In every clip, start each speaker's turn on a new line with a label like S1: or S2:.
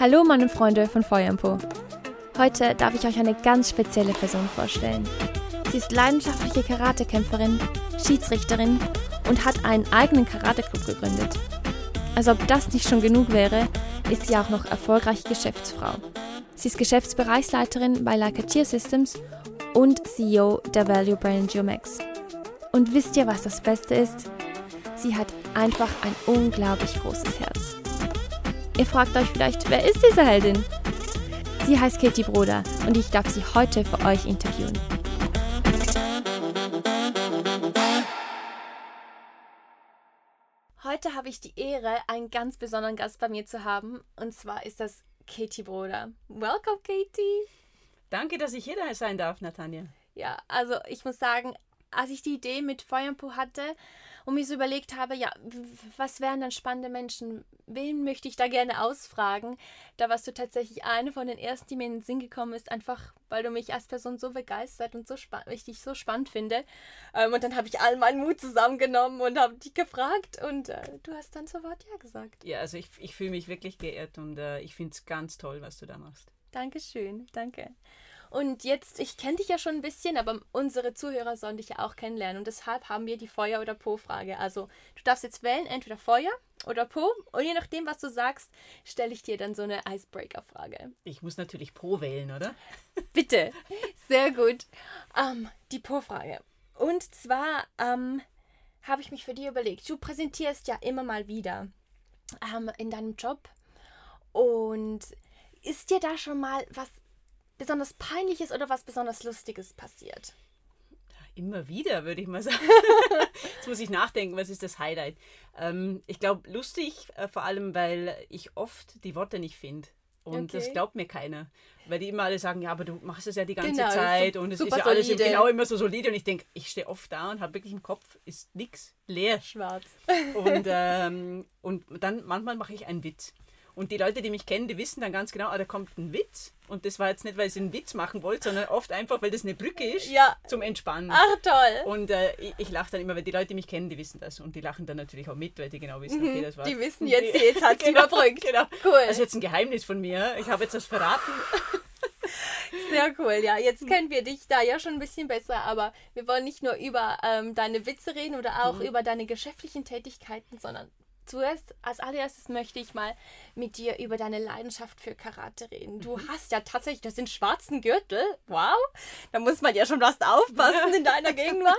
S1: Hallo meine Freunde von Feuerpo. Heute darf ich euch eine ganz spezielle Person vorstellen. Sie ist leidenschaftliche Karatekämpferin, Schiedsrichterin und hat einen eigenen Karate-Club gegründet. Als ob das nicht schon genug wäre, ist sie auch noch erfolgreiche Geschäftsfrau. Sie ist Geschäftsbereichsleiterin bei Leica Cheer Systems und CEO der Value Brand Geomax. Und wisst ihr, was das Beste ist? Sie hat einfach ein unglaublich großes Herz. Ihr fragt euch vielleicht, wer ist diese Heldin? Sie heißt Katie Broder und ich darf sie heute für euch interviewen. Heute habe ich die Ehre, einen ganz besonderen Gast bei mir zu haben. Und zwar ist das Katie Broder. Welcome, Katie.
S2: Danke, dass ich hier sein darf, Natanja.
S1: Ja, also ich muss sagen, als ich die Idee mit Feuerpo hatte und mir so überlegt habe, ja, was wären dann spannende Menschen? Wen möchte ich da gerne ausfragen? Da warst du tatsächlich eine von den ersten, die mir in den Sinn gekommen ist, einfach weil du mich als Person so begeistert und so ich dich so spannend finde. Ähm, und dann habe ich all meinen Mut zusammengenommen und habe dich gefragt und äh, du hast dann sofort ja gesagt.
S2: Ja, also ich, ich fühle mich wirklich geehrt und äh, ich finde es ganz toll, was du da machst.
S1: Dankeschön, danke. Und jetzt, ich kenne dich ja schon ein bisschen, aber unsere Zuhörer sollen dich ja auch kennenlernen. Und deshalb haben wir die Feuer- oder Po-Frage. Also, du darfst jetzt wählen, entweder Feuer oder Po. Und je nachdem, was du sagst, stelle ich dir dann so eine Icebreaker-Frage.
S2: Ich muss natürlich Po wählen, oder?
S1: Bitte. Sehr gut. Ähm, die Po-Frage. Und zwar ähm, habe ich mich für dich überlegt. Du präsentierst ja immer mal wieder ähm, in deinem Job. Und ist dir da schon mal was besonders Peinliches oder was besonders Lustiges passiert?
S2: Immer wieder, würde ich mal sagen. Jetzt muss ich nachdenken, was ist das Highlight? Ähm, ich glaube, lustig, äh, vor allem, weil ich oft die Worte nicht finde. Und okay. das glaubt mir keiner. Weil die immer alle sagen, ja, aber du machst es ja die ganze genau, Zeit und es ist ja alles solide. genau immer so solide. Und ich denke, ich stehe oft da und habe wirklich im Kopf, ist nichts, leer.
S1: Schwarz.
S2: Und, ähm, und dann manchmal mache ich einen Witz. Und die Leute, die mich kennen, die wissen dann ganz genau, ah, da kommt ein Witz. Und das war jetzt nicht, weil ich einen Witz machen wollte, sondern oft einfach, weil das eine Brücke ist ja. zum Entspannen.
S1: Ach, toll.
S2: Und äh, ich, ich lache dann immer, weil die Leute, die mich kennen, die wissen das. Und die lachen dann natürlich auch mit, weil die genau wissen, okay, mhm. das war.
S1: Die wissen jetzt, die, jetzt hat sie genau, überbrückt.
S2: Genau. Cool. Das ist jetzt ein Geheimnis von mir. Ich habe jetzt das verraten.
S1: Sehr cool, ja. Jetzt kennen wir dich da ja schon ein bisschen besser, aber wir wollen nicht nur über ähm, deine Witze reden oder auch mhm. über deine geschäftlichen Tätigkeiten, sondern zuerst, als allererstes möchte ich mal mit dir über deine Leidenschaft für Karate reden. Du mhm. hast ja tatsächlich, das sind schwarzen Gürtel. Wow. Da muss man ja schon was aufpassen in deiner Gegenwart.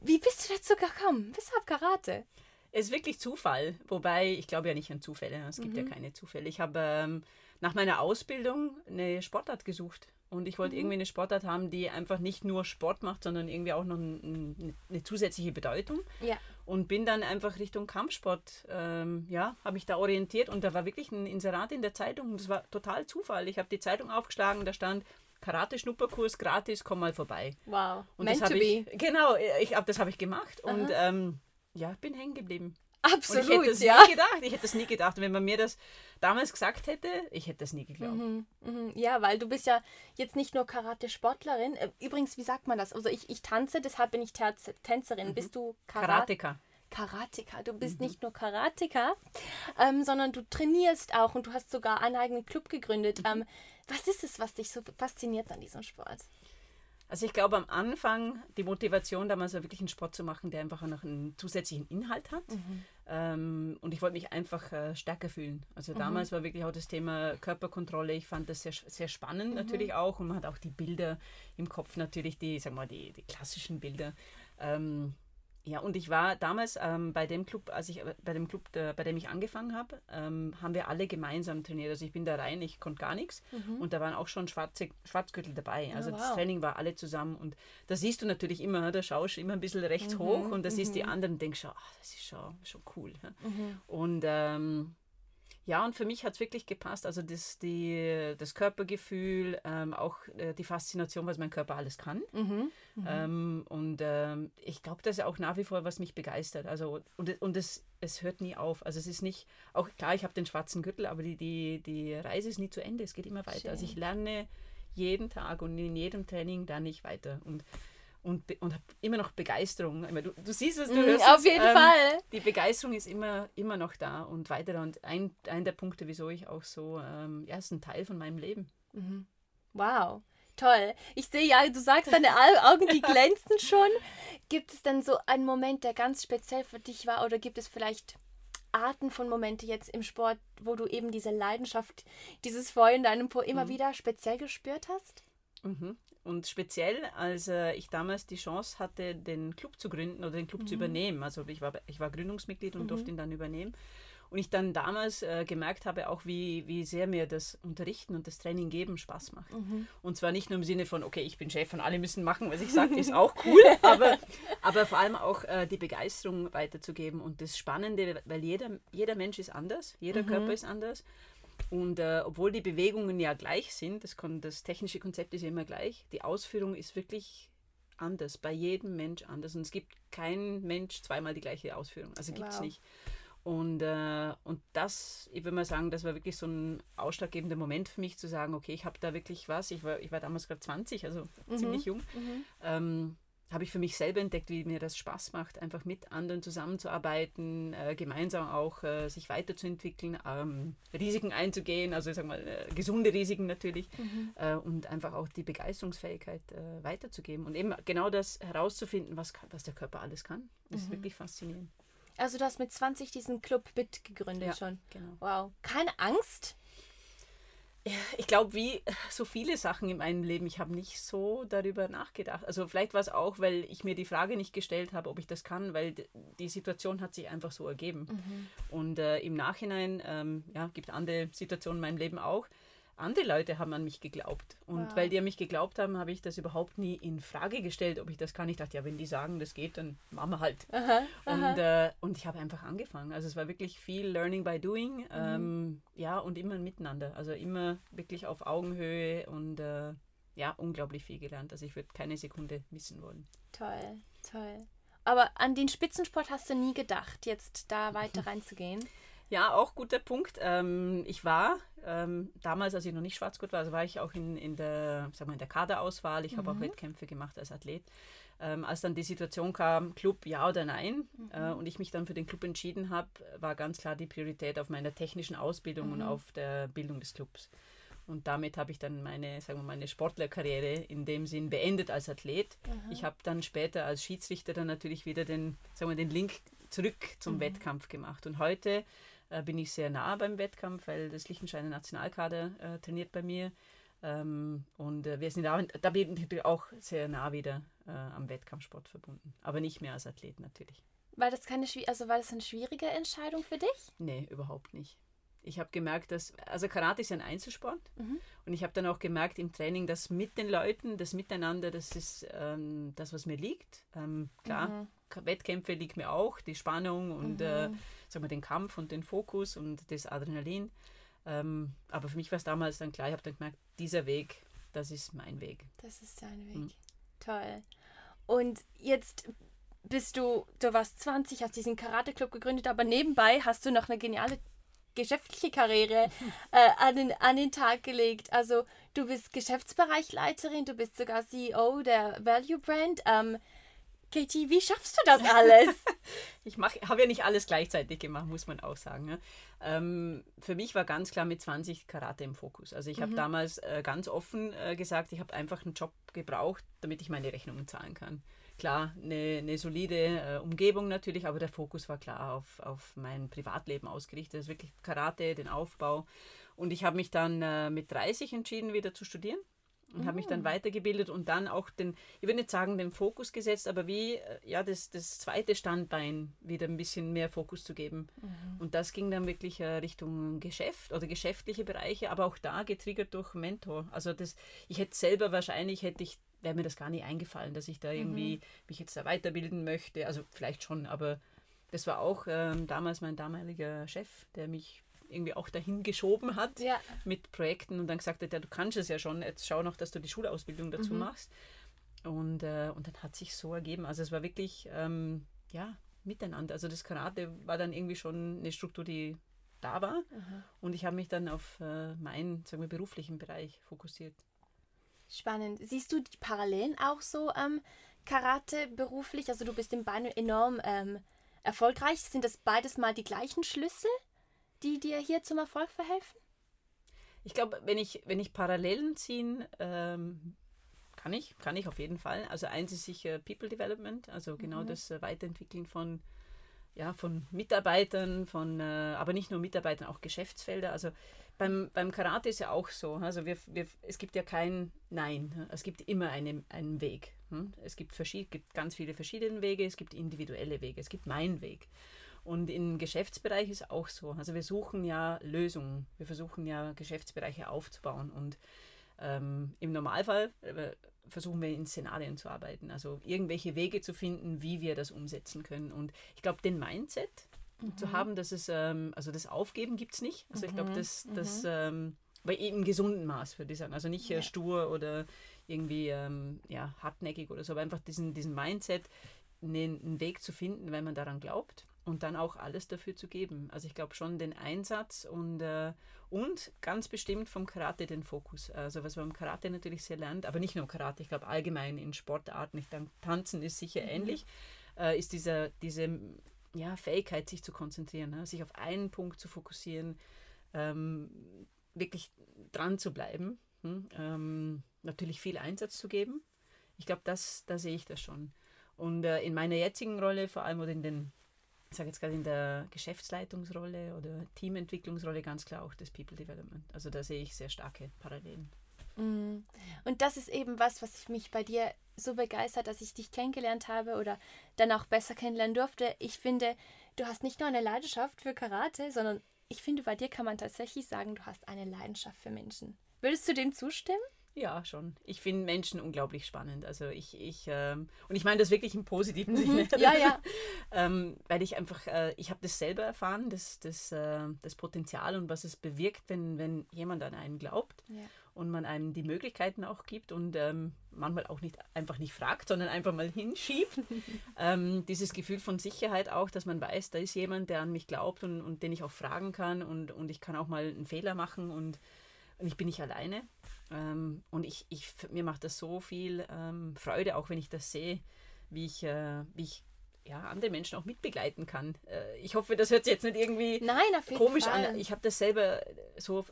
S1: Wie bist du dazu gekommen? Weshalb Karate?
S2: Es ist wirklich Zufall. Wobei, ich glaube ja nicht an Zufälle. Es gibt mhm. ja keine Zufälle. Ich habe ähm, nach meiner Ausbildung eine Sportart gesucht. Und ich wollte mhm. irgendwie eine Sportart haben, die einfach nicht nur Sport macht, sondern irgendwie auch noch ein, eine zusätzliche Bedeutung.
S1: Ja.
S2: Und bin dann einfach Richtung Kampfsport, ähm, ja, habe mich da orientiert und da war wirklich ein Inserat in der Zeitung und das war total Zufall. Ich habe die Zeitung aufgeschlagen, da stand Karate-Schnupperkurs gratis, komm mal vorbei.
S1: Wow,
S2: und meant das to ich, be. Genau, ich, das habe ich gemacht Aha. und ähm, ja, bin hängen geblieben.
S1: Absolut,
S2: und ich hätte das
S1: ja.
S2: nie gedacht. Ich hätte das nie gedacht. Und wenn man mir das damals gesagt hätte, ich hätte das nie geglaubt. Mhm,
S1: mhm. Ja, weil du bist ja jetzt nicht nur Karate-Sportlerin. Äh, übrigens, wie sagt man das? Also ich, ich tanze, deshalb bin ich Tänzerin. Mhm. Bist du
S2: Karateka?
S1: Karateka. Du bist mhm. nicht nur Karateka, ähm, sondern du trainierst auch und du hast sogar einen eigenen Club gegründet. Mhm. Ähm, was ist es, was dich so fasziniert an diesem Sport?
S2: Also ich glaube am Anfang die Motivation damals war wirklich einen Sport zu machen, der einfach noch einen zusätzlichen Inhalt hat. Mhm. Ähm, und ich wollte mich einfach äh, stärker fühlen. Also mhm. damals war wirklich auch das Thema Körperkontrolle. Ich fand das sehr, sehr spannend mhm. natürlich auch. Und man hat auch die Bilder im Kopf natürlich, die, sagen wir mal, die, die klassischen Bilder. Ähm, ja, und ich war damals ähm, bei dem Club, als ich äh, bei dem Club, der, bei dem ich angefangen habe, ähm, haben wir alle gemeinsam trainiert. Also ich bin da rein, ich konnte gar nichts mhm. und da waren auch schon Schwarze, Schwarzgürtel dabei. Also oh, wow. das Training war alle zusammen und da siehst du natürlich immer, da schaust du immer ein bisschen rechts mhm. hoch und da mhm. siehst die anderen und denkst, ach, das ist schon, schon cool. Mhm. Und ähm, ja, und für mich hat es wirklich gepasst. Also das, die, das Körpergefühl, ähm, auch äh, die Faszination, was mein Körper alles kann. Mhm, mhm. ähm, und ähm, ich glaube, das ist auch nach wie vor, was mich begeistert. Also, und und es, es hört nie auf. Also es ist nicht, auch klar, ich habe den schwarzen Gürtel, aber die, die, die Reise ist nie zu Ende. Es geht immer weiter. Schön. Also ich lerne jeden Tag und in jedem Training lerne ich weiter. Und und, und habe immer noch Begeisterung. Du, du siehst es, du
S1: Mhm,
S2: hörst
S1: auf
S2: es,
S1: jeden
S2: ähm,
S1: Fall.
S2: Die Begeisterung ist immer, immer noch da und weiter. Und ein, ein der Punkte, wieso ich auch so, ähm, ja, ist ein Teil von meinem Leben.
S1: Wow, toll. Ich sehe ja, du sagst, deine Au- Augen, die glänzen schon. Gibt es denn so einen Moment, der ganz speziell für dich war? Oder gibt es vielleicht Arten von Momente jetzt im Sport, wo du eben diese Leidenschaft, dieses Feuer in deinem Po immer wieder speziell gespürt hast?
S2: Mhm. Und speziell, als äh, ich damals die Chance hatte, den Club zu gründen oder den Club
S1: Mhm.
S2: zu übernehmen. Also ich war, ich war Gründungsmitglied und durfte ihn dann übernehmen. Und ich dann damals äh, gemerkt habe, auch wie, wie sehr mir das Unterrichten und das Training geben Spaß macht.
S1: Mhm.
S2: Und zwar nicht nur im Sinne von, okay, ich bin Chef und alle müssen machen, was ich sage, ist auch cool, aber, aber vor allem auch äh, die Begeisterung weiterzugeben. Und das Spannende, weil jeder, jeder Mensch ist anders, jeder Körper ist anders. Und äh, obwohl die Bewegungen ja gleich sind, das, das technische Konzept ist ja immer gleich, die Ausführung ist wirklich anders, bei jedem Mensch anders. Und es gibt kein Mensch zweimal die gleiche Ausführung. Also gibt es
S1: Wow.
S2: nicht. Und, äh, und das, ich würde mal sagen, das war wirklich so ein ausschlaggebender Moment für mich zu sagen, okay, ich habe da wirklich was. Ich war, ich war damals gerade 20, also ziemlich jung. Ähm, habe ich für mich selber entdeckt, wie mir das Spaß macht, einfach mit anderen zusammenzuarbeiten, äh, gemeinsam auch äh, sich weiterzuentwickeln, ähm, Risiken einzugehen, also ich sag mal äh, gesunde Risiken natürlich äh, und einfach auch die Begeisterungsfähigkeit äh, weiterzugeben und eben genau das herauszufinden, was, kann- was der Körper alles kann. Das ist wirklich faszinierend.
S1: Also du hast mit 20 diesen Club mitgegründet
S2: Ja.
S1: schon.
S2: Genau.
S1: Wow. Keine Angst?
S2: Ich glaube, wie so viele Sachen in meinem Leben, ich habe nicht so darüber nachgedacht. Also vielleicht war es auch, weil ich mir die Frage nicht gestellt habe, ob ich das kann, weil die Situation hat sich einfach so ergeben. Und äh, im Nachhinein, ähm, ja, gibt andere Situationen in meinem Leben auch. Andere Leute haben an mich geglaubt. Und
S1: Wow.
S2: weil die an mich geglaubt haben, habe ich das überhaupt nie in Frage gestellt, ob ich das kann. Ich dachte, ja, wenn die sagen, das geht, dann machen wir halt. Und, äh, und ich habe einfach angefangen. Also es war wirklich viel Learning by Doing. Ähm, ja, und immer miteinander. Also immer wirklich auf Augenhöhe und äh, ja, unglaublich viel gelernt. Also ich würde keine Sekunde missen wollen.
S1: Toll, toll. Aber an den Spitzensport hast du nie gedacht, jetzt da weiter reinzugehen?
S2: Ja, auch guter Punkt. Ähm, ich war ähm, damals, als ich noch nicht Schwarzgurt war, also war ich auch in, in, der, sag mal, in der Kaderauswahl. Ich habe auch Wettkämpfe gemacht als Athlet. Ähm, als dann die Situation kam, Club ja oder nein, äh, und ich mich dann für den Club entschieden habe, war ganz klar die Priorität auf meiner technischen Ausbildung und auf der Bildung des Clubs. Und damit habe ich dann meine, sagen wir, meine Sportlerkarriere in dem Sinn beendet als Athlet. Ich habe dann später als Schiedsrichter dann natürlich wieder den, sagen wir, den Link zurück zum Wettkampf gemacht. Und heute äh, bin ich sehr nah beim Wettkampf, weil das Liechtensteiner Nationalkader äh, trainiert bei mir. Ähm, und äh, wir sind da, da bin ich natürlich auch sehr nah wieder äh, am Wettkampfsport verbunden. Aber nicht mehr als Athlet natürlich.
S1: War das keine also war das eine schwierige Entscheidung für dich?
S2: Nee, überhaupt nicht. Ich habe gemerkt, dass, also Karate ist ein Einzelsport und ich habe dann auch gemerkt im Training, dass mit den Leuten, das Miteinander, das ist ähm, das, was mir liegt. Ähm, klar, K- Wettkämpfe liegt mir auch, die Spannung und äh, sagen wir, den Kampf und den Fokus und das Adrenalin. Ähm, aber für mich war es damals dann klar, ich habe dann gemerkt, dieser Weg, das ist mein Weg.
S1: Das ist dein Weg.
S2: Mhm.
S1: Toll. Und jetzt bist du, du warst 20, hast diesen Karate-Club gegründet, aber nebenbei hast du noch eine geniale geschäftliche Karriere äh, an, den, an den Tag gelegt. Also du bist Geschäftsbereichleiterin, du bist sogar CEO der Value Brand. Ähm, Katie, wie schaffst du das alles?
S2: Ich habe ja nicht alles gleichzeitig gemacht, muss man auch sagen. Ne? Ähm, für mich war ganz klar mit 20 Karate im Fokus. Also ich habe damals äh, ganz offen äh, gesagt, ich habe einfach einen Job gebraucht, damit ich meine Rechnungen zahlen kann. Klar, eine, eine solide äh, Umgebung natürlich, aber der Fokus war klar auf, auf mein Privatleben ausgerichtet. Das ist wirklich Karate, den Aufbau. Und ich habe mich dann äh, mit 30 entschieden, wieder zu studieren und habe mich dann weitergebildet und dann auch den, ich würde nicht sagen, den Fokus gesetzt, aber wie äh, ja das, das zweite Standbein wieder ein bisschen mehr Fokus zu geben. Und das ging dann wirklich Richtung Geschäft oder geschäftliche Bereiche, aber auch da getriggert durch Mentor. Also das, ich hätte selber wahrscheinlich hätte ich wäre mir das gar nicht eingefallen, dass ich da irgendwie mich jetzt da weiterbilden möchte. Also vielleicht schon, aber das war auch ähm, damals mein damaliger Chef, der mich irgendwie auch dahin geschoben hat
S1: Ja.
S2: mit Projekten und dann gesagt hat, ja, du kannst es ja schon, jetzt schau noch, dass du die Schulausbildung dazu machst. Und, äh, und dann hat sich so ergeben. Also es war wirklich, ähm, ja, miteinander. Also das Karate war dann irgendwie schon eine Struktur, die da war. Und ich habe mich dann auf äh, meinen, sagen wir, beruflichen Bereich fokussiert.
S1: Spannend. Siehst du die Parallelen auch so, ähm, Karate beruflich? Also du bist im Bein enorm ähm, erfolgreich. Sind das beides mal die gleichen Schlüssel, die dir hier zum Erfolg verhelfen?
S2: Ich glaube, wenn ich, wenn ich Parallelen ziehen, ähm, kann ich, kann ich auf jeden Fall. Also eins ist sicher People Development, also genau mhm. das äh, Weiterentwickeln von, ja, von Mitarbeitern, von, äh, aber nicht nur Mitarbeitern, auch Geschäftsfelder. Also beim, beim Karate ist ja auch so. Also wir, wir, es gibt ja kein Nein. Es gibt immer einen, einen Weg. Hm? Es gibt, gibt ganz viele verschiedene Wege, es gibt individuelle Wege, es gibt meinen Weg. Und im Geschäftsbereich ist auch so. Also wir suchen ja Lösungen. Wir versuchen ja Geschäftsbereiche aufzubauen. Und ähm, im Normalfall äh, versuchen wir in Szenarien zu arbeiten. Also irgendwelche Wege zu finden, wie wir das umsetzen können. Und ich glaube, den Mindset mhm. zu haben, dass es, ähm, also das Aufgeben gibt es nicht. Also ich glaube, mhm. das, das mhm. ähm, bei eben gesunden Maß, würde ich sagen. Also nicht äh, ja. stur oder irgendwie ähm, ja, hartnäckig oder so, aber einfach diesen, diesen Mindset, einen, einen Weg zu finden, wenn man daran glaubt und dann auch alles dafür zu geben. Also ich glaube schon den Einsatz und, äh, und ganz bestimmt vom Karate den Fokus. Also was man im Karate natürlich sehr lernt, aber nicht nur im Karate, ich glaube allgemein in Sportarten, ich denke, Tanzen ist sicher mhm. ähnlich, äh, ist dieser, diese ja, Fähigkeit, sich zu konzentrieren, ne? sich auf einen Punkt zu fokussieren, ähm, wirklich dran zu bleiben, hm? ähm, natürlich viel Einsatz zu geben. Ich glaube, das, da sehe ich das schon. Und äh, in meiner jetzigen Rolle, vor allem oder in den ich sage jetzt gerade in der Geschäftsleitungsrolle oder Teamentwicklungsrolle ganz klar auch das People Development. Also da sehe ich sehr starke Parallelen.
S1: Mm. Und das ist eben was, was mich bei dir so begeistert, dass ich dich kennengelernt habe oder dann auch besser kennenlernen durfte. Ich finde, du hast nicht nur eine Leidenschaft für Karate, sondern ich finde, bei dir kann man tatsächlich sagen, du hast eine Leidenschaft für Menschen. Würdest du dem zustimmen?
S2: Ja, schon. Ich finde Menschen unglaublich spannend. Also ich, ich ähm, und ich meine das wirklich im positiven Sinne.
S1: Mhm. Ja, ja.
S2: ähm, weil ich einfach, äh, ich habe das selber erfahren, das, das, äh, das Potenzial und was es bewirkt, wenn, wenn jemand an einen glaubt ja. und man einem die Möglichkeiten auch gibt und ähm, manchmal auch nicht einfach nicht fragt, sondern einfach mal hinschiebt. Ähm, dieses Gefühl von Sicherheit auch, dass man weiß, da ist jemand, der an mich glaubt und, und den ich auch fragen kann und, und ich kann auch mal einen Fehler machen und, und ich bin nicht alleine. Ähm, und ich, ich, mir macht das so viel ähm, Freude, auch wenn ich das sehe, wie ich, äh, wie ich ja, andere Menschen auch mitbegleiten kann. Äh, ich hoffe, das hört sich jetzt nicht irgendwie
S1: Nein,
S2: komisch Fall. an. Ich habe das selber so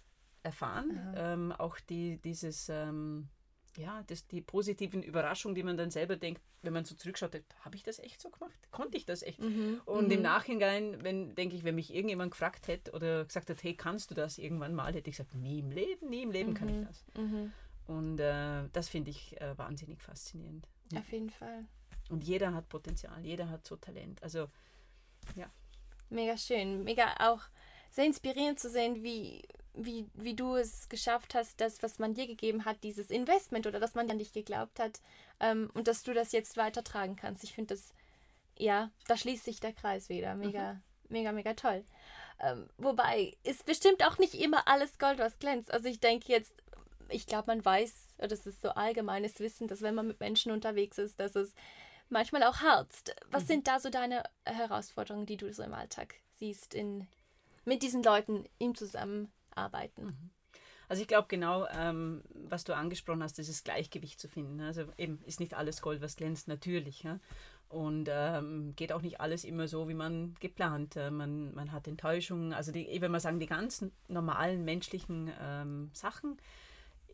S2: erfahren. Ähm, auch die, dieses ähm, ja, das, die positiven Überraschungen, die man dann selber denkt, wenn man so zurückschaut, habe ich das echt so gemacht? Konnte ich das echt? Mhm. Und mhm. im Nachhinein, wenn, denke ich, wenn mich irgendjemand gefragt hätte oder gesagt hat, hey, kannst du das irgendwann mal, hätte ich gesagt, nie im Leben, nie im Leben mhm. kann ich mhm. das. Mhm. Und äh, das finde ich äh, wahnsinnig faszinierend.
S1: Auf jeden Fall.
S2: Und jeder hat Potenzial, jeder hat so Talent. Also, ja.
S1: Mega schön, mega auch sehr inspirierend zu sehen, wie, wie, wie du es geschafft hast, das, was man dir gegeben hat, dieses Investment oder dass man an dich geglaubt hat ähm, und dass du das jetzt weitertragen kannst. Ich finde das, ja, da schließt sich der Kreis wieder. Mega, mhm. mega, mega toll. Ähm, wobei, ist bestimmt auch nicht immer alles Gold, was glänzt. Also ich denke jetzt, ich glaube, man weiß, das ist so allgemeines Wissen, dass wenn man mit Menschen unterwegs ist, dass es manchmal auch harzt. Was mhm. sind da so deine Herausforderungen, die du so im Alltag siehst, in, mit diesen Leuten im Zusammenhang? Arbeiten. Mhm.
S2: Also ich glaube genau, ähm, was du angesprochen hast, dieses Gleichgewicht zu finden. Also eben ist nicht alles Gold, was glänzt, natürlich. Ja? Und ähm, geht auch nicht alles immer so, wie man geplant. Äh, man, man hat Enttäuschungen, also die, wenn man sagen, die ganzen normalen menschlichen ähm, Sachen.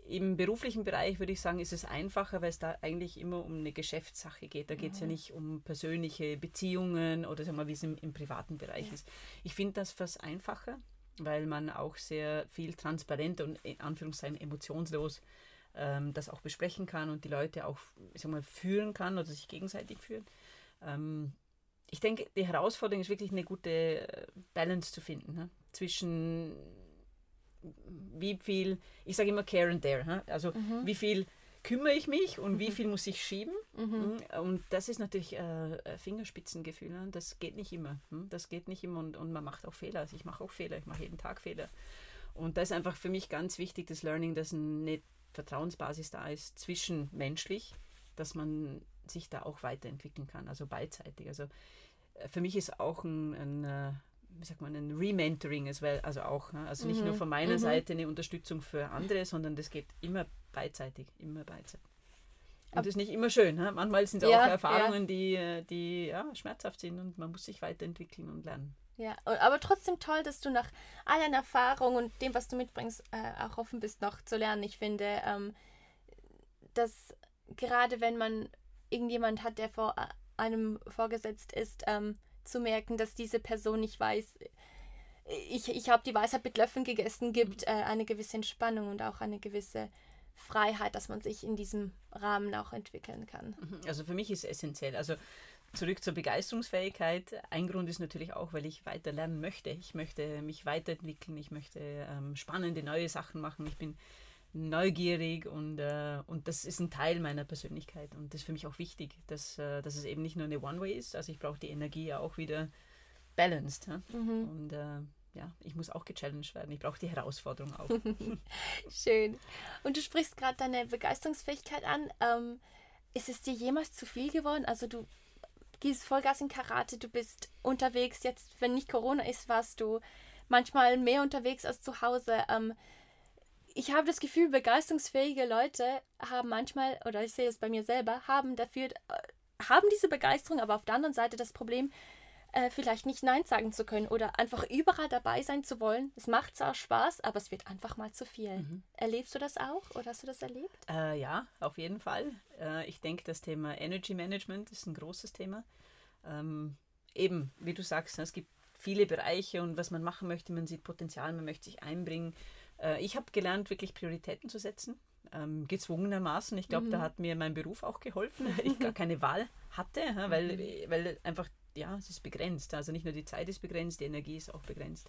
S2: Im beruflichen Bereich würde ich sagen, ist es einfacher, weil es da eigentlich immer um eine Geschäftssache geht. Da geht es mhm. ja nicht um persönliche Beziehungen oder sagen wir, wie es im, im privaten Bereich ja. ist. Ich finde das fast einfacher weil man auch sehr viel transparent und in Anführungszeichen emotionslos ähm, das auch besprechen kann und die Leute auch, ich sag mal, führen kann oder sich gegenseitig führen. Ähm, ich denke, die Herausforderung ist wirklich eine gute äh, Balance zu finden ne? zwischen wie viel, ich sage immer care and dare, ne? also mhm. wie viel kümmere ich mich und mhm. wie viel muss ich schieben. Mhm. mhm. Und das ist natürlich äh, Fingerspitzengefühl. Ne? Das geht nicht immer. Hm? Das geht nicht immer und, und man macht auch Fehler. Also ich mache auch Fehler, ich mache jeden Tag Fehler. Und da ist einfach für mich ganz wichtig, das Learning, dass eine Vertrauensbasis da ist, zwischenmenschlich, dass man sich da auch weiterentwickeln kann, also beidseitig. Also äh, für mich ist auch ein, ein äh, wie sagt man, ein Rementoring, also auch, ne? also nicht mhm. nur von meiner mhm. Seite eine Unterstützung für andere, sondern das geht immer beidseitig, immer beidseitig. Und das ist nicht immer schön. Ne? Manchmal sind es
S1: Ja,
S2: auch
S1: ja.
S2: Erfahrungen, die, die ja, schmerzhaft sind und man muss sich weiterentwickeln und lernen.
S1: Ja, aber trotzdem toll, dass du nach all deiner Erfahrung und dem, was du mitbringst, äh, auch offen bist, noch zu lernen. Ich finde, ähm, dass gerade wenn man irgendjemand hat, der vor äh, einem vorgesetzt ist, ähm, zu merken, dass diese Person nicht weiß, ich, ich habe die Weisheit mit Löffeln gegessen, gibt äh, eine gewisse Entspannung und auch eine gewisse Freiheit, dass man sich in diesem Rahmen auch entwickeln kann.
S2: Mhm. Also für mich ist es essentiell. Also zurück zur Begeisterungsfähigkeit. Ein Grund ist natürlich auch, weil ich weiter lernen möchte. Ich möchte mich weiterentwickeln, ich möchte ähm, spannende neue Sachen machen. Ich bin neugierig und, äh, und das ist ein Teil meiner Persönlichkeit. Und das ist für mich auch wichtig, dass, äh, dass es eben nicht nur eine One-Way ist. Also ich brauche die Energie ja auch wieder balanced. Ja? Und äh, ja, ich muss auch gechallenged werden. Ich brauche die Herausforderung auch.
S1: Schön. Und du sprichst gerade deine Begeisterungsfähigkeit an. Ähm, ist es dir jemals zu viel geworden? Also du gehst Vollgas in Karate, du bist unterwegs. Jetzt, wenn nicht Corona ist, warst du manchmal mehr unterwegs als zu Hause. Ähm, ich habe das Gefühl, begeisterungsfähige Leute haben manchmal, oder ich sehe es bei mir selber, haben dafür, äh, haben diese Begeisterung, aber auf der anderen Seite das Problem, äh, vielleicht nicht Nein sagen zu können oder einfach überall dabei sein zu wollen. Es macht zwar Spaß, aber es wird einfach mal zu viel. Erlebst du das auch oder hast du das erlebt?
S2: Äh, ja, auf jeden Fall. Äh, ich denke, das Thema Energy Management ist ein großes Thema. Ähm, eben, wie du sagst, ne, es gibt viele Bereiche und was man machen möchte, man sieht Potenzial, man möchte sich einbringen. Äh, ich habe gelernt, wirklich Prioritäten zu setzen, ähm, gezwungenermaßen. Ich glaube, da hat mir mein Beruf auch geholfen, weil ich gar keine Wahl hatte, weil, weil einfach, ja, es ist begrenzt. Also nicht nur die Zeit ist begrenzt, die Energie ist auch begrenzt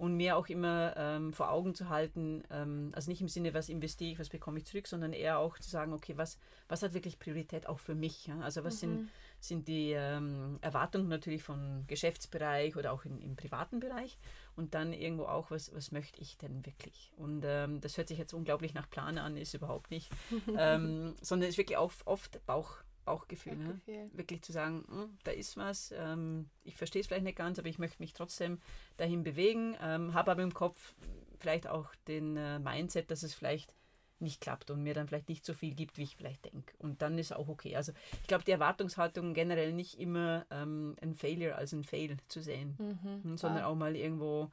S2: und mir auch immer ähm, vor Augen zu halten, ähm, also nicht im Sinne, was investiere ich, was bekomme ich zurück, sondern eher auch zu sagen, okay, was, was hat wirklich Priorität auch für mich? Ja? Also was sind, sind die ähm, Erwartungen natürlich vom Geschäftsbereich oder auch in, im privaten Bereich und dann irgendwo auch, was, was möchte ich denn wirklich? Und ähm, das hört sich jetzt unglaublich nach Plan an, ist überhaupt nicht, ähm, sondern ist wirklich auch oft Bauch, Bauchgefühl. Ne?
S1: Bauchgefühl.
S2: Wirklich zu sagen, "Hm, da ist was, ähm, ich verstehe es vielleicht nicht ganz, aber ich möchte mich trotzdem dahin bewegen, ähm, habe aber im Kopf vielleicht auch den äh, Mindset, dass es vielleicht nicht klappt und mir dann vielleicht nicht so viel gibt, wie ich vielleicht denke. Und dann ist auch okay. Also ich glaube, die Erwartungshaltung generell nicht immer ähm, ein Failure als ein Fail zu sehen, hm, sondern auch mal irgendwo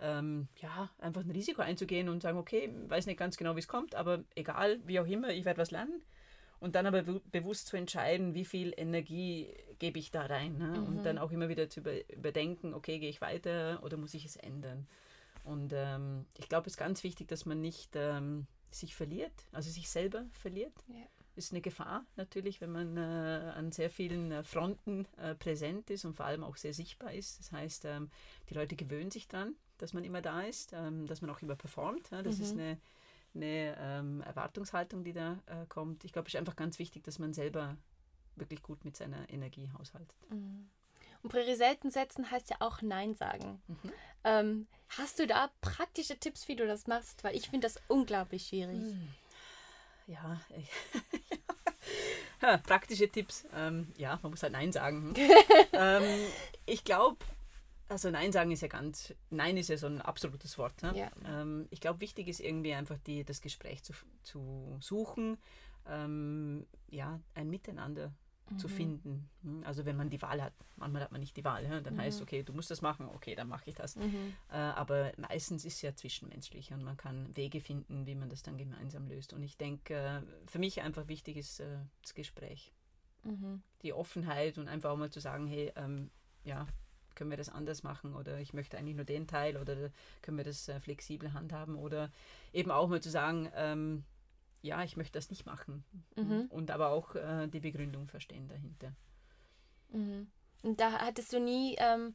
S2: ähm, ja, einfach ein Risiko einzugehen und sagen, okay, weiß nicht ganz genau, wie es kommt, aber egal, wie auch immer, ich werde was lernen. Und dann aber be- bewusst zu entscheiden, wie viel Energie gebe ich da rein. Ne? Und dann auch immer wieder zu über überdenken, okay, gehe ich weiter oder muss ich es ändern? Und ähm, ich glaube, es ist ganz wichtig, dass man nicht ähm, sich verliert, also sich selber verliert.
S1: Ja.
S2: Ist eine Gefahr natürlich, wenn man äh, an sehr vielen äh, Fronten äh, präsent ist und vor allem auch sehr sichtbar ist. Das heißt, ähm, die Leute gewöhnen sich dran, dass man immer da ist, ähm, dass man auch immer performt. Ja? Das ist eine, eine ähm, Erwartungshaltung, die da äh, kommt. Ich glaube, es ist einfach ganz wichtig, dass man selber wirklich gut mit seiner Energie haushaltet.
S1: Und Prioritäten setzen heißt ja auch Nein sagen. Ähm, hast du da praktische Tipps, wie du das machst? Weil ich finde das unglaublich schwierig.
S2: Ja, ich- ja, praktische Tipps. Ähm, ja, man muss halt Nein sagen. ähm, ich glaube, also Nein sagen ist ja ganz, Nein ist ja so ein absolutes Wort. Ne?
S1: Ja.
S2: Ähm, ich glaube, wichtig ist irgendwie einfach die, das Gespräch zu, zu suchen, ähm, ja, ein Miteinander zu finden. Hm, Also wenn man die Wahl hat, manchmal hat man nicht die Wahl, dann heißt okay, du musst das machen, okay, dann mache ich das. Äh, aber meistens ist es ja zwischenmenschlich und man kann Wege finden, wie man das dann gemeinsam löst. Und ich denke, äh, für mich einfach wichtig ist äh, das Gespräch, die Offenheit und einfach auch mal zu sagen, hey, ähm, ja, können wir das anders machen oder ich möchte eigentlich nur den Teil oder können wir das äh, flexibel handhaben oder eben auch mal zu sagen, ähm, ja, ich möchte das nicht machen und aber auch äh, die Begründung verstehen dahinter.
S1: Und da hattest du nie ähm,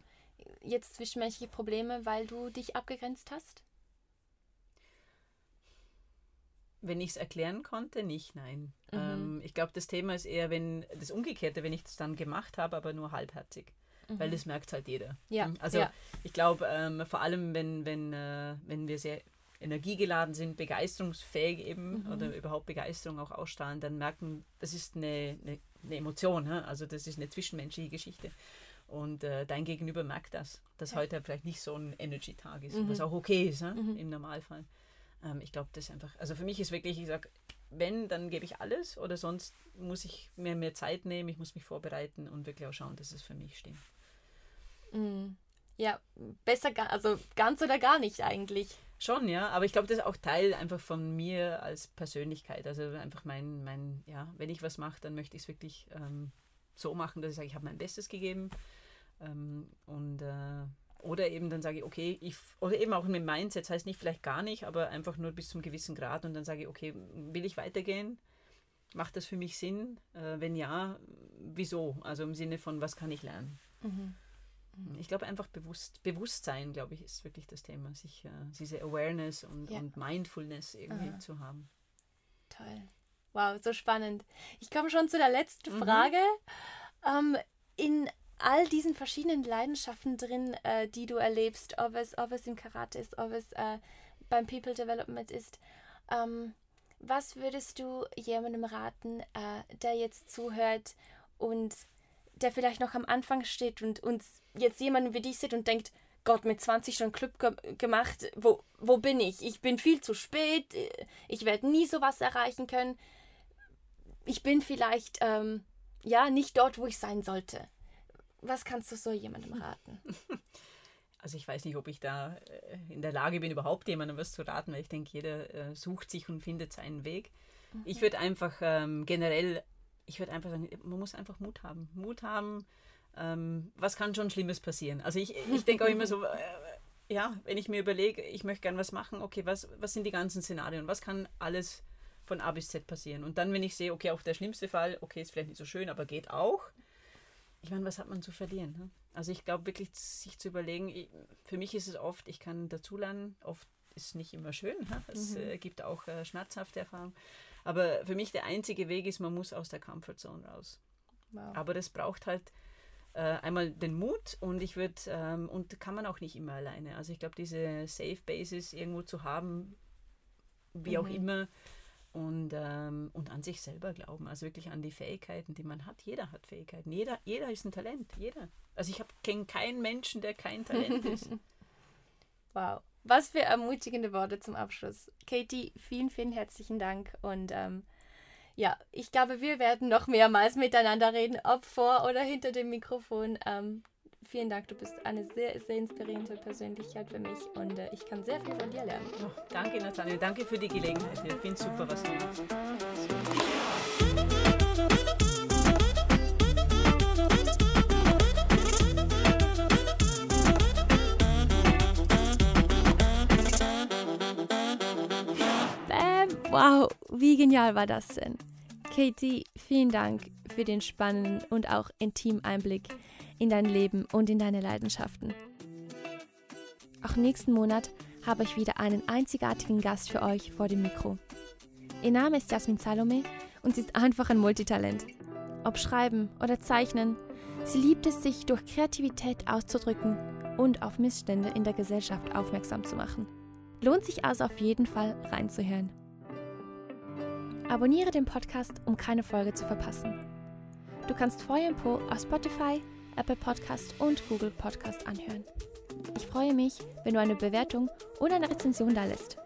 S1: jetzt zwischenmenschliche Probleme, weil du dich abgegrenzt hast?
S2: Wenn ich es erklären konnte, nicht, nein. Ähm, ich glaube, das Thema ist eher, wenn das Umgekehrte, wenn ich das dann gemacht habe, aber nur halbherzig. Weil das merkt halt jeder.
S1: Ja,
S2: Hm, Also
S1: ja.
S2: ich glaube, ähm, vor allem, wenn, wenn, äh, wenn wir sehr energiegeladen sind, begeisterungsfähig eben oder überhaupt Begeisterung auch ausstrahlen, dann merken, das ist eine, eine, eine Emotion, ne? also das ist eine zwischenmenschliche Geschichte. Und äh, dein Gegenüber merkt das, dass heute vielleicht nicht so ein Energy-Tag ist, was auch okay ist ne? im Normalfall. Ähm, ich glaube, das ist einfach, also für mich ist wirklich, ich sage, wenn, dann gebe ich alles oder sonst muss ich mir mehr Zeit nehmen, ich muss mich vorbereiten und wirklich auch schauen, dass es für mich stimmt.
S1: Mm. Ja, besser, also ganz oder gar nicht eigentlich.
S2: Schon, ja, aber ich glaube, das ist auch Teil einfach von mir als Persönlichkeit. Also einfach mein, mein ja, wenn ich was mache, dann möchte ich es wirklich ähm, so machen, dass ich sage, ich habe mein Bestes gegeben. Ähm, und äh, oder eben dann sage ich, okay, ich, oder eben auch mit Mindset, das heißt nicht vielleicht gar nicht, aber einfach nur bis zum gewissen Grad und dann sage ich, okay, will ich weitergehen? Macht das für mich Sinn? Äh, wenn ja, wieso? Also im Sinne von, was kann ich lernen? Mhm. Ich glaube einfach bewusst, Bewusstsein, glaube ich, ist wirklich das Thema, sich äh, diese Awareness und, ja. und Mindfulness irgendwie Aha. zu haben.
S1: Toll. Wow, so spannend. Ich komme schon zu der letzten mhm. Frage. Ähm, in all diesen verschiedenen Leidenschaften drin, äh, die du erlebst, ob es, ob es im Karate ist, ob es äh, beim People Development ist, ähm, was würdest du jemandem raten, äh, der jetzt zuhört und der vielleicht noch am Anfang steht und uns jetzt jemanden wie dich sieht und denkt, Gott, mit 20 schon Club ge gemacht, wo, wo bin ich? Ich bin viel zu spät, ich werde nie sowas erreichen können. Ich bin vielleicht ähm, ja nicht dort, wo ich sein sollte. Was kannst du so jemandem raten?
S2: Also ich weiß nicht, ob ich da äh, in der Lage bin, überhaupt jemandem was zu raten, weil ich denke, jeder äh, sucht sich und findet seinen Weg. Mhm. Ich würde einfach ähm, generell, ich würde einfach sagen, man muss einfach Mut haben. Mut haben, ähm, was kann schon Schlimmes passieren? Also ich, ich denke auch immer so, äh, ja, wenn ich mir überlege, ich möchte gerne was machen, okay, was, was sind die ganzen Szenarien? Was kann alles von A bis Z passieren? Und dann, wenn ich sehe, okay, auch der schlimmste Fall, okay, ist vielleicht nicht so schön, aber geht auch. Ich meine, was hat man zu verlieren? Ne? Also ich glaube wirklich, sich zu überlegen, ich, für mich ist es oft, ich kann dazulernen, oft ist es nicht immer schön, ne? es mhm. äh, gibt auch äh, schmerzhafte Erfahrungen. Aber für mich der einzige Weg ist, man muss aus der Comfortzone raus. Wow. Aber das braucht halt äh, einmal den Mut und ich würde, ähm, und kann man auch nicht immer alleine. Also ich glaube, diese Safe Basis irgendwo zu haben, wie mhm. auch immer, und, ähm, und an sich selber glauben, also wirklich an die Fähigkeiten, die man hat. Jeder hat Fähigkeiten, jeder, jeder ist ein Talent, jeder. Also ich kenne keinen Menschen, der kein Talent ist.
S1: wow. Was für ermutigende Worte zum Abschluss. Katie, vielen, vielen herzlichen Dank und ähm, ja, ich glaube, wir werden noch mehrmals miteinander reden, ob vor oder hinter dem Mikrofon. Ähm, vielen Dank, du bist eine sehr, sehr inspirierende Persönlichkeit für mich und äh, ich kann sehr viel von dir lernen.
S2: Oh, danke, Nathanael. Danke für die Gelegenheit. Ich finde super, was du machst.
S1: Wow, wie genial war das denn? Katie, vielen Dank für den spannenden und auch intimen Einblick in dein Leben und in deine Leidenschaften. Auch nächsten Monat habe ich wieder einen einzigartigen Gast für euch vor dem Mikro. Ihr Name ist Jasmin Salome und sie ist einfach ein Multitalent. Ob Schreiben oder Zeichnen, sie liebt es, sich durch Kreativität auszudrücken und auf Missstände in der Gesellschaft aufmerksam zu machen. Lohnt sich also auf jeden Fall reinzuhören. Abonniere den Podcast, um keine Folge zu verpassen. Du kannst Feuerpo auf Spotify, Apple Podcast und Google Podcast anhören. Ich freue mich, wenn du eine Bewertung oder eine Rezension da lässt.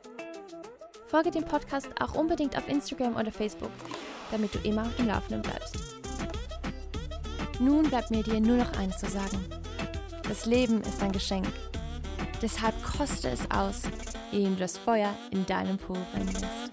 S1: Folge dem Podcast auch unbedingt auf Instagram oder Facebook, damit du immer auf dem Laufenden bleibst. Nun bleibt mir dir nur noch eines zu sagen. Das Leben ist ein Geschenk. Deshalb koste es aus, ehe du das Feuer in deinem Po brennen lässt.